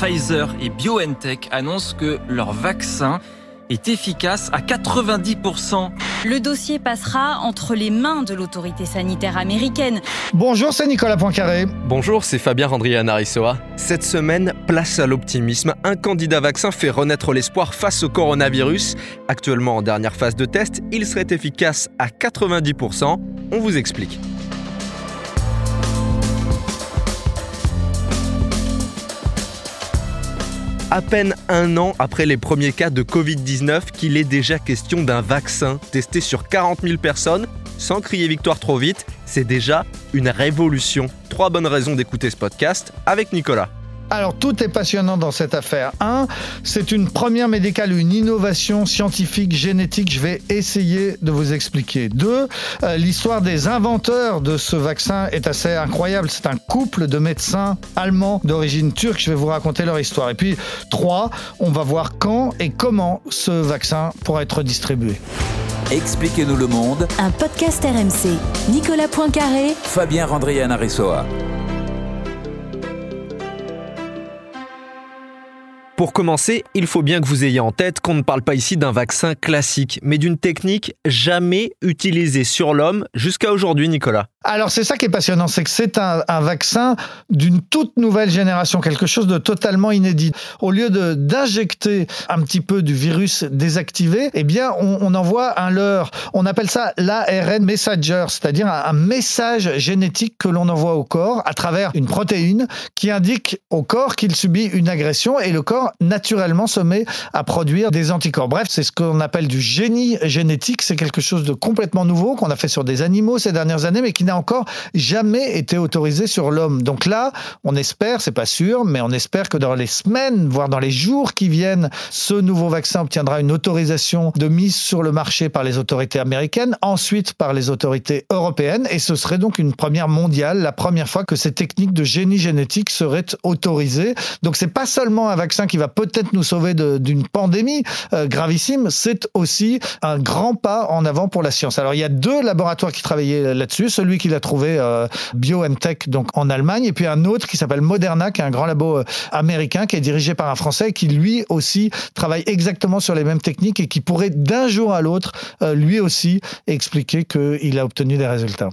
Pfizer et BioNTech annoncent que leur vaccin est efficace à 90%. Le dossier passera entre les mains de l'autorité sanitaire américaine. Bonjour, c'est Nicolas Poincaré. Bonjour, c'est Fabien Randrian-Arissoa. Cette semaine, place à l'optimisme. Un candidat vaccin fait renaître l'espoir face au coronavirus. Actuellement en dernière phase de test, il serait efficace à 90%. On vous explique. À peine un an après les premiers cas de Covid-19 qu'il est déjà question d'un vaccin testé sur 40 000 personnes. Sans crier victoire trop vite, c'est déjà une révolution. Trois bonnes raisons d'écouter ce podcast avec Nicolas. Alors tout est passionnant dans cette affaire. Un, c'est une première médicale, une innovation scientifique, génétique. Je vais essayer de vous expliquer. Deux, euh, l'histoire des inventeurs de ce vaccin est assez incroyable. C'est un couple de médecins allemands d'origine turque. Je vais vous raconter leur histoire. Et puis trois, on va voir quand et comment ce vaccin pourra être distribué. Expliquez-nous le monde. Un podcast RMC. Nicolas Poincaré. Fabien Randrian Pour commencer, il faut bien que vous ayez en tête qu'on ne parle pas ici d'un vaccin classique, mais d'une technique jamais utilisée sur l'homme jusqu'à aujourd'hui, Nicolas. Alors c'est ça qui est passionnant, c'est que c'est un, vaccin d'une toute nouvelle génération, quelque chose de totalement inédit. Au lieu de d'injecter un petit peu du virus désactivé, eh bien on, envoie un leurre. On appelle ça l'ARN messenger, c'est-à-dire un, un message génétique que l'on envoie au corps à travers une protéine qui indique au corps qu'il subit une agression et le corps naturellement se met à produire des anticorps. Bref, c'est ce qu'on appelle du génie génétique. C'est quelque chose de complètement nouveau qu'on a fait sur des animaux ces dernières années, mais qui n'a encore jamais été autorisé sur l'homme. Donc là, on espère, c'est pas sûr, mais on espère que dans les semaines, voire dans les jours qui viennent, ce nouveau vaccin obtiendra une autorisation de mise sur le marché par les autorités américaines, ensuite par les autorités européennes, et ce serait donc une première mondiale, la première fois que ces techniques de génie génétique seraient autorisées. Donc c'est pas seulement un vaccin qui va peut-être nous sauver d'une pandémie euh, gravissime, c'est aussi un grand pas en avant pour la science. Alors il y a deux laboratoires qui travaillaient là-dessus, celui qu'il a trouvé euh, donc en Allemagne, et puis un autre qui s'appelle Moderna, qui est un grand labo euh, américain qui est dirigé par un Français qui lui aussi travaille exactement sur les mêmes techniques et qui pourrait d'un jour à l'autre euh, lui aussi expliquer qu'il a obtenu des résultats.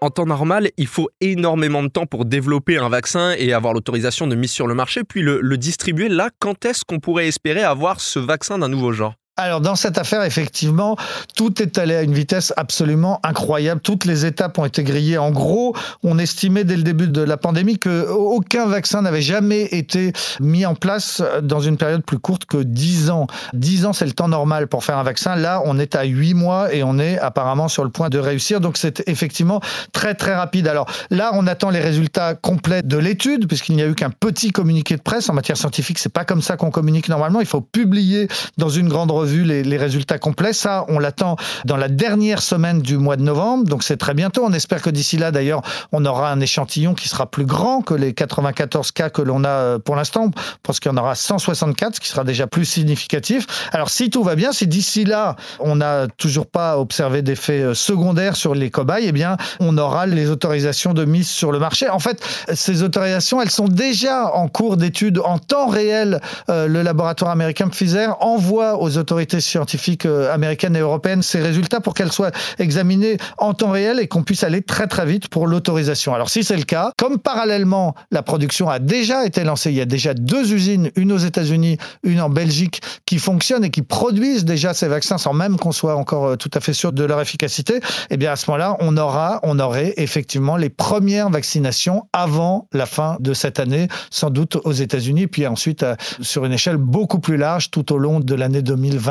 En temps normal, il faut énormément de temps pour développer un vaccin et avoir l'autorisation de mise sur le marché, puis le, distribuer. Là, quand est-ce qu'on pourrait espérer avoir ce vaccin d'un nouveau genre? Alors dans cette affaire, effectivement, tout est allé à une vitesse absolument incroyable. Toutes les étapes ont été grillées. En gros, on estimait dès le début de la pandémie que aucun vaccin n'avait jamais été mis en place dans une période plus courte que 10 ans. 10 ans, c'est le temps normal pour faire un vaccin. Là, on est à 8 mois et on est apparemment sur le point de réussir. Donc c'est effectivement très très rapide. Alors là, on attend les résultats complets de l'étude puisqu'il n'y a eu qu'un petit communiqué de presse en matière scientifique. C'est pas comme ça qu'on communique normalement. Il faut publier dans une grande revue vu les, résultats complets. Ça, on l'attend dans la dernière semaine du mois de novembre, donc c'est très bientôt. On espère que d'ici là, d'ailleurs, on aura un échantillon qui sera plus grand que les 94 cas que l'on a euh, pour l'instant. parce qu'il y en aura 164, ce qui sera déjà plus significatif. Alors, si tout va bien, si d'ici là, on n'a toujours pas observé d'effets euh, secondaires sur les cobayes, eh bien, on aura les autorisations de mise sur le marché. En fait, ces autorisations, elles sont déjà en cours d'étude en temps réel. Euh, le laboratoire américain Pfizer envoie aux scientifiques euh, américaines et européennes ces résultats pour qu'elles soient examinées en temps réel et qu'on puisse aller très très vite pour l'autorisation. Alors si c'est le cas, comme parallèlement la production a déjà été lancée, il y a déjà deux usines, une aux États-Unis, une en Belgique, qui fonctionnent et qui produisent déjà ces vaccins sans même qu'on soit encore euh, tout à fait sûr de leur efficacité, eh bien à ce moment-là, on aura, on aurait effectivement les premières vaccinations avant la fin de cette année, sans doute aux États-Unis, puis ensuite euh, sur une échelle beaucoup plus large tout au long de l'année 2020.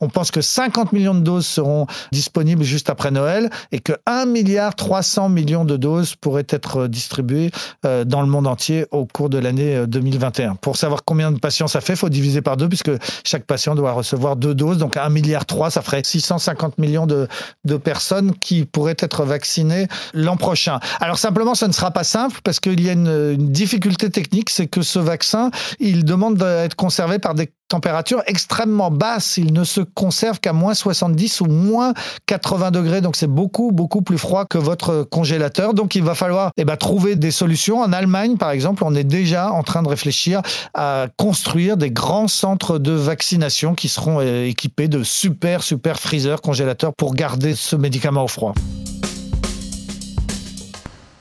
On pense que 50 millions de doses seront disponibles juste après Noël et que 1 milliard 300 millions de doses pourraient être distribuées euh, dans le monde entier au cours de l'année 2021. Euh, Pour savoir combien de patients ça fait, il faut diviser par deux puisque chaque patient doit recevoir deux doses. Donc 1 milliard 3, ça ferait 650 millions de, personnes qui pourraient être vaccinées l'an prochain. Alors simplement, ce ne sera pas simple parce qu'il y a une difficulté technique, c'est que ce vaccin, il demande d'être conservé par des température extrêmement basse. Il ne se conserve qu'à moins 70 ou moins 80 degrés. Donc c'est beaucoup, beaucoup plus froid que votre congélateur. Donc il va falloir eh ben, trouver des solutions. En Allemagne, par exemple, on est déjà en train de réfléchir à construire des grands centres de vaccination qui seront euh, équipés de super, super freezer, congélateurs pour garder ce médicament au froid.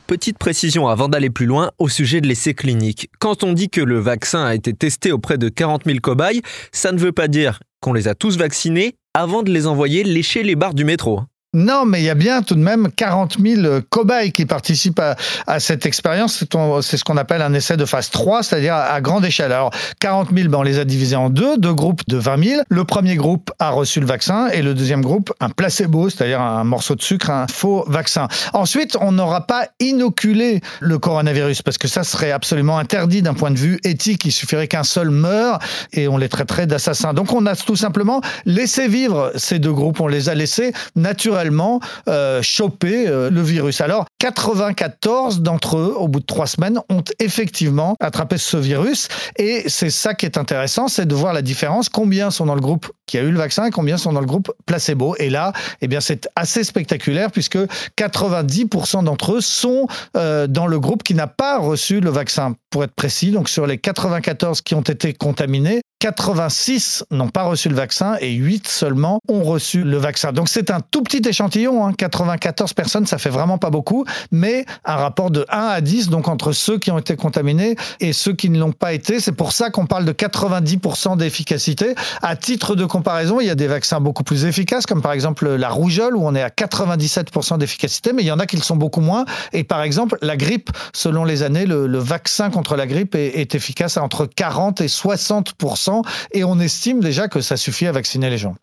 Petite précision avant d'aller plus loin au sujet de l'essai clinique. Quand on dit que le vaccin a été testé auprès de 40 000 cobayes, ça ne veut pas dire qu'on les a tous vaccinés avant de les envoyer lécher les barres du métro. Non, mais il y a bien tout de même 40 000 cobayes qui participent à, cette expérience. C'est ce qu'on appelle un essai de phase 3, c'est-à-dire à, grande échelle. Alors, 40 000, ben, on les a divisés en deux, deux groupes de 20 000. Le premier groupe a reçu le vaccin et le deuxième groupe, un placebo, c'est-à-dire un morceau de sucre, un faux vaccin. Ensuite, on n'aura pas inoculé le coronavirus parce que ça serait absolument interdit d'un point de vue éthique. Il suffirait qu'un seul meure et on les traiterait d'assassins. Donc, on a tout simplement laissé vivre ces deux groupes. On les a laissés naturellement euh, choper euh, le virus. Alors, 94 d'entre eux, au bout de trois semaines, ont effectivement attrapé ce virus. Et c'est ça qui est intéressant, c'est de voir la différence. Combien sont dans le groupe qui a eu le vaccin et combien sont dans le groupe placebo. Et là, eh bien, c'est assez spectaculaire puisque 90% d'entre eux sont euh, dans le groupe qui n'a pas reçu le vaccin. Pour être précis, donc sur les 94 qui ont été contaminés, 86 n'ont pas reçu le vaccin et 8 seulement ont reçu le vaccin. Donc c'est un tout petit échantillon, hein. 94 personnes, ça fait vraiment pas beaucoup, mais un rapport de 1 à 10, donc entre ceux qui ont été contaminés et ceux qui ne l'ont pas été. C'est pour ça qu'on parle de 90% d'efficacité. À titre de comparaison, il y a des vaccins beaucoup plus efficaces, comme par exemple la rougeole, où on est à 97% d'efficacité, mais il y en a qui le sont beaucoup moins. Et par exemple, la grippe, selon les années, le, vaccin contre la grippe est, est efficace à entre 40 et 60% et on estime déjà que ça suffit à vacciner les gens.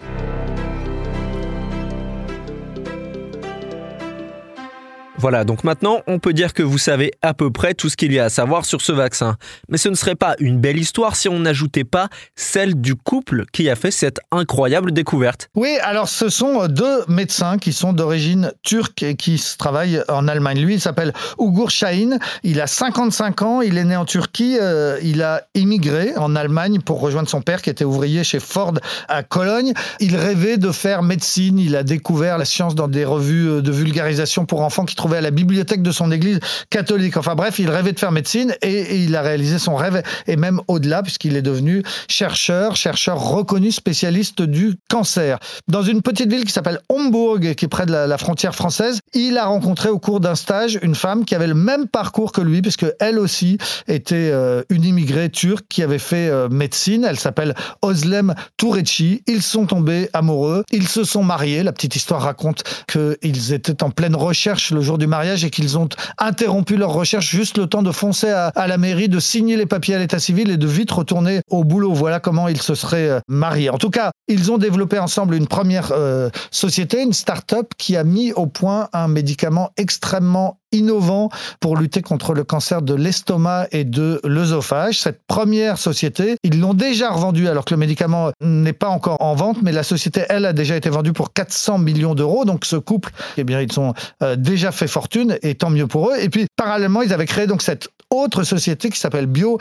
Voilà, donc maintenant on peut dire que vous savez à peu près tout ce qu'il y a à savoir sur ce vaccin. Mais ce ne serait pas une belle histoire si on n'ajoutait pas celle du couple qui a fait cette incroyable découverte. Oui, alors ce sont deux médecins qui sont d'origine turque et qui travaillent en Allemagne. Lui, il s'appelle Ugur Şahin, il a 55 ans, il est né en Turquie, euh, il a immigré en Allemagne pour rejoindre son père qui était ouvrier chez Ford à Cologne. Il rêvait de faire médecine, il a découvert la science dans des revues de vulgarisation pour enfants qui à la bibliothèque de son église catholique. Enfin bref, il rêvait de faire médecine et, il a réalisé son rêve et même au-delà puisqu'il est devenu chercheur, chercheur reconnu spécialiste du cancer. Dans une petite ville qui s'appelle Hombourg, qui est près de la, frontière française, il a rencontré au cours d'un stage une femme qui avait le même parcours que lui puisque elle aussi était euh, une immigrée turque qui avait fait euh, médecine. Elle s'appelle Oslem Tourechi. Ils sont tombés amoureux. Ils se sont mariés. La petite histoire raconte qu'ils étaient en pleine recherche le jour du mariage et qu'ils ont interrompu leur recherche juste le temps de foncer à, la mairie, de signer les papiers à l'état civil et de vite retourner au boulot. Voilà comment ils se seraient euh, mariés. En tout cas, ils ont développé ensemble une première euh, société, une start-up qui a mis au point un médicament extrêmement innovant pour lutter contre le cancer de l'estomac et de l'œsophage. Cette première société, ils l'ont déjà revendue alors que le médicament n'est pas encore en vente, mais la société, elle, a déjà été vendue pour 400 millions d'euros. Donc ce couple, eh bien, ils ont euh, déjà fait fortune et tant mieux pour eux. Et puis, parallèlement, ils avaient créé donc cette autre société qui s'appelle Bio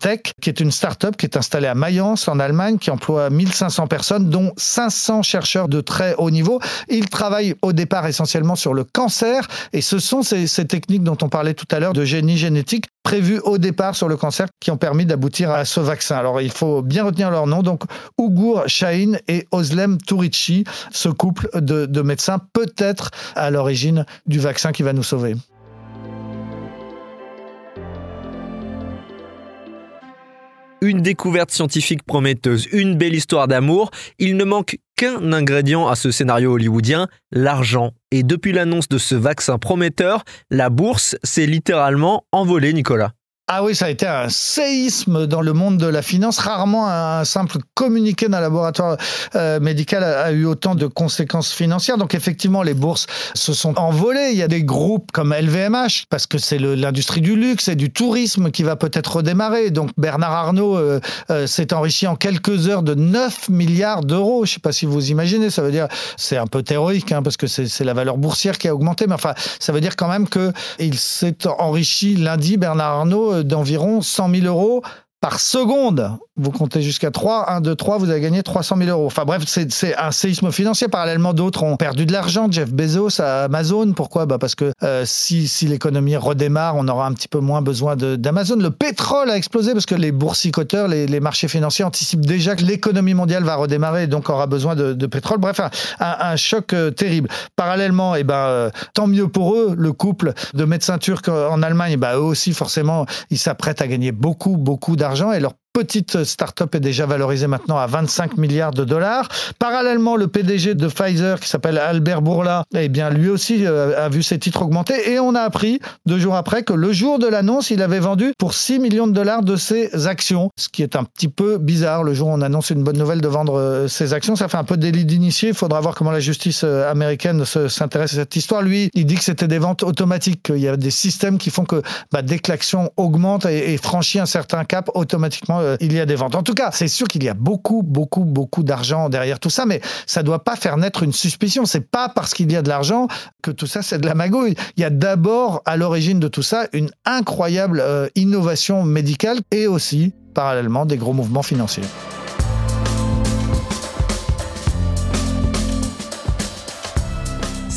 Tech, qui est une start-up qui est installée à Mayence en Allemagne, qui emploie 1500 personnes, dont 500 chercheurs de très haut niveau. Ils travaillent au départ essentiellement sur le cancer et ce sont ces, techniques dont on parlait tout à l'heure de génie génétique prévues au départ sur le cancer qui ont permis d'aboutir à ce vaccin. Alors il faut bien retenir leur nom, donc Ugur Shahin et Oslem Tourici, ce couple de médecins peut-être à l'origine du vaccin qui va nous sauver. Une découverte scientifique prometteuse, une belle histoire d'amour. Il ne manque qu'un ingrédient à ce scénario hollywoodien, l'argent. Et depuis l'annonce de ce vaccin prometteur, la bourse s'est littéralement envolée, Nicolas. Ah oui, ça a été un séisme dans le monde de la finance. Rarement un simple communiqué d'un laboratoire euh, médical a, eu autant de conséquences financières. Donc effectivement, les bourses se sont envolées. Il y a des groupes comme LVMH, parce que c'est l'industrie du luxe et du tourisme qui va peut-être redémarrer. Donc Bernard Arnault euh, euh, s'est enrichi en quelques heures de 9 milliards d'euros. Je ne sais pas si vous imaginez, ça veut dire, c'est un peu théorique, hein, parce que c'est la valeur boursière qui a augmenté, mais enfin, ça veut dire quand même qu'il s'est enrichi lundi, Bernard Arnault, d'environ 100 000 euros par seconde. Vous comptez jusqu'à 3, 1, 2, 3, vous avez gagné 300 000 euros. Enfin bref, c'est un séisme financier. Parallèlement, d'autres ont perdu de l'argent. Jeff Bezos à Amazon. Pourquoi? Bah Parce que euh, si, si l'économie redémarre, on aura un petit peu moins besoin d'Amazon. Le pétrole a explosé parce que les boursicoteurs, les, les marchés financiers anticipent déjà que l'économie mondiale va redémarrer et donc aura besoin de, pétrole. Bref, un, choc euh, terrible. Parallèlement, eh ben, euh, tant mieux pour eux, le couple de médecins turcs en Allemagne, bah, eux aussi, forcément, ils s'apprêtent à gagner beaucoup, beaucoup d'argent et leur petite start-up est déjà valorisée maintenant à 25 milliards de dollars. Parallèlement, le PDG de Pfizer, qui s'appelle Albert Bourla, eh bien, lui aussi euh, a vu ses titres augmenter. Et on a appris deux jours après que le jour de l'annonce, il avait vendu pour 6 millions de dollars de ses actions, ce qui est un petit peu bizarre. Le jour où on annonce une bonne nouvelle de vendre euh, ses actions, ça fait un peu délit d'initié. Il faudra voir comment la justice euh, américaine s'intéresse à cette histoire. Lui, il dit que c'était des ventes automatiques, qu'il y a des systèmes qui font que bah, dès que l'action augmente et, et franchit un certain cap, automatiquement, euh, il y a des ventes. En tout cas, c'est sûr qu'il y a beaucoup, beaucoup, beaucoup d'argent derrière tout ça, mais ça ne doit pas faire naître une suspicion. C'est pas parce qu'il y a de l'argent que tout ça, c'est de la magouille. Il y a d'abord, à l'origine de tout ça, une incroyable euh, innovation médicale et aussi, parallèlement, des gros mouvements financiers.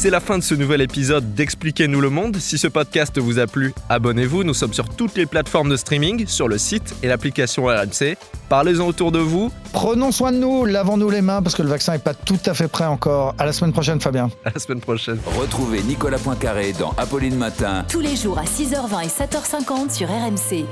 C'est la fin de ce nouvel épisode d'Expliquez-nous le monde. Si ce podcast vous a plu, abonnez-vous. Nous sommes sur toutes les plateformes de streaming, sur le site et l'application RMC. Parlez-en autour de vous. Prenons soin de nous, lavons-nous les mains parce que le vaccin n'est pas tout à fait prêt encore. À la semaine prochaine, Fabien. À la semaine prochaine. Retrouvez Nicolas Poincaré dans Apolline Matin. Tous les jours à 6h20 et 7h50 sur RMC.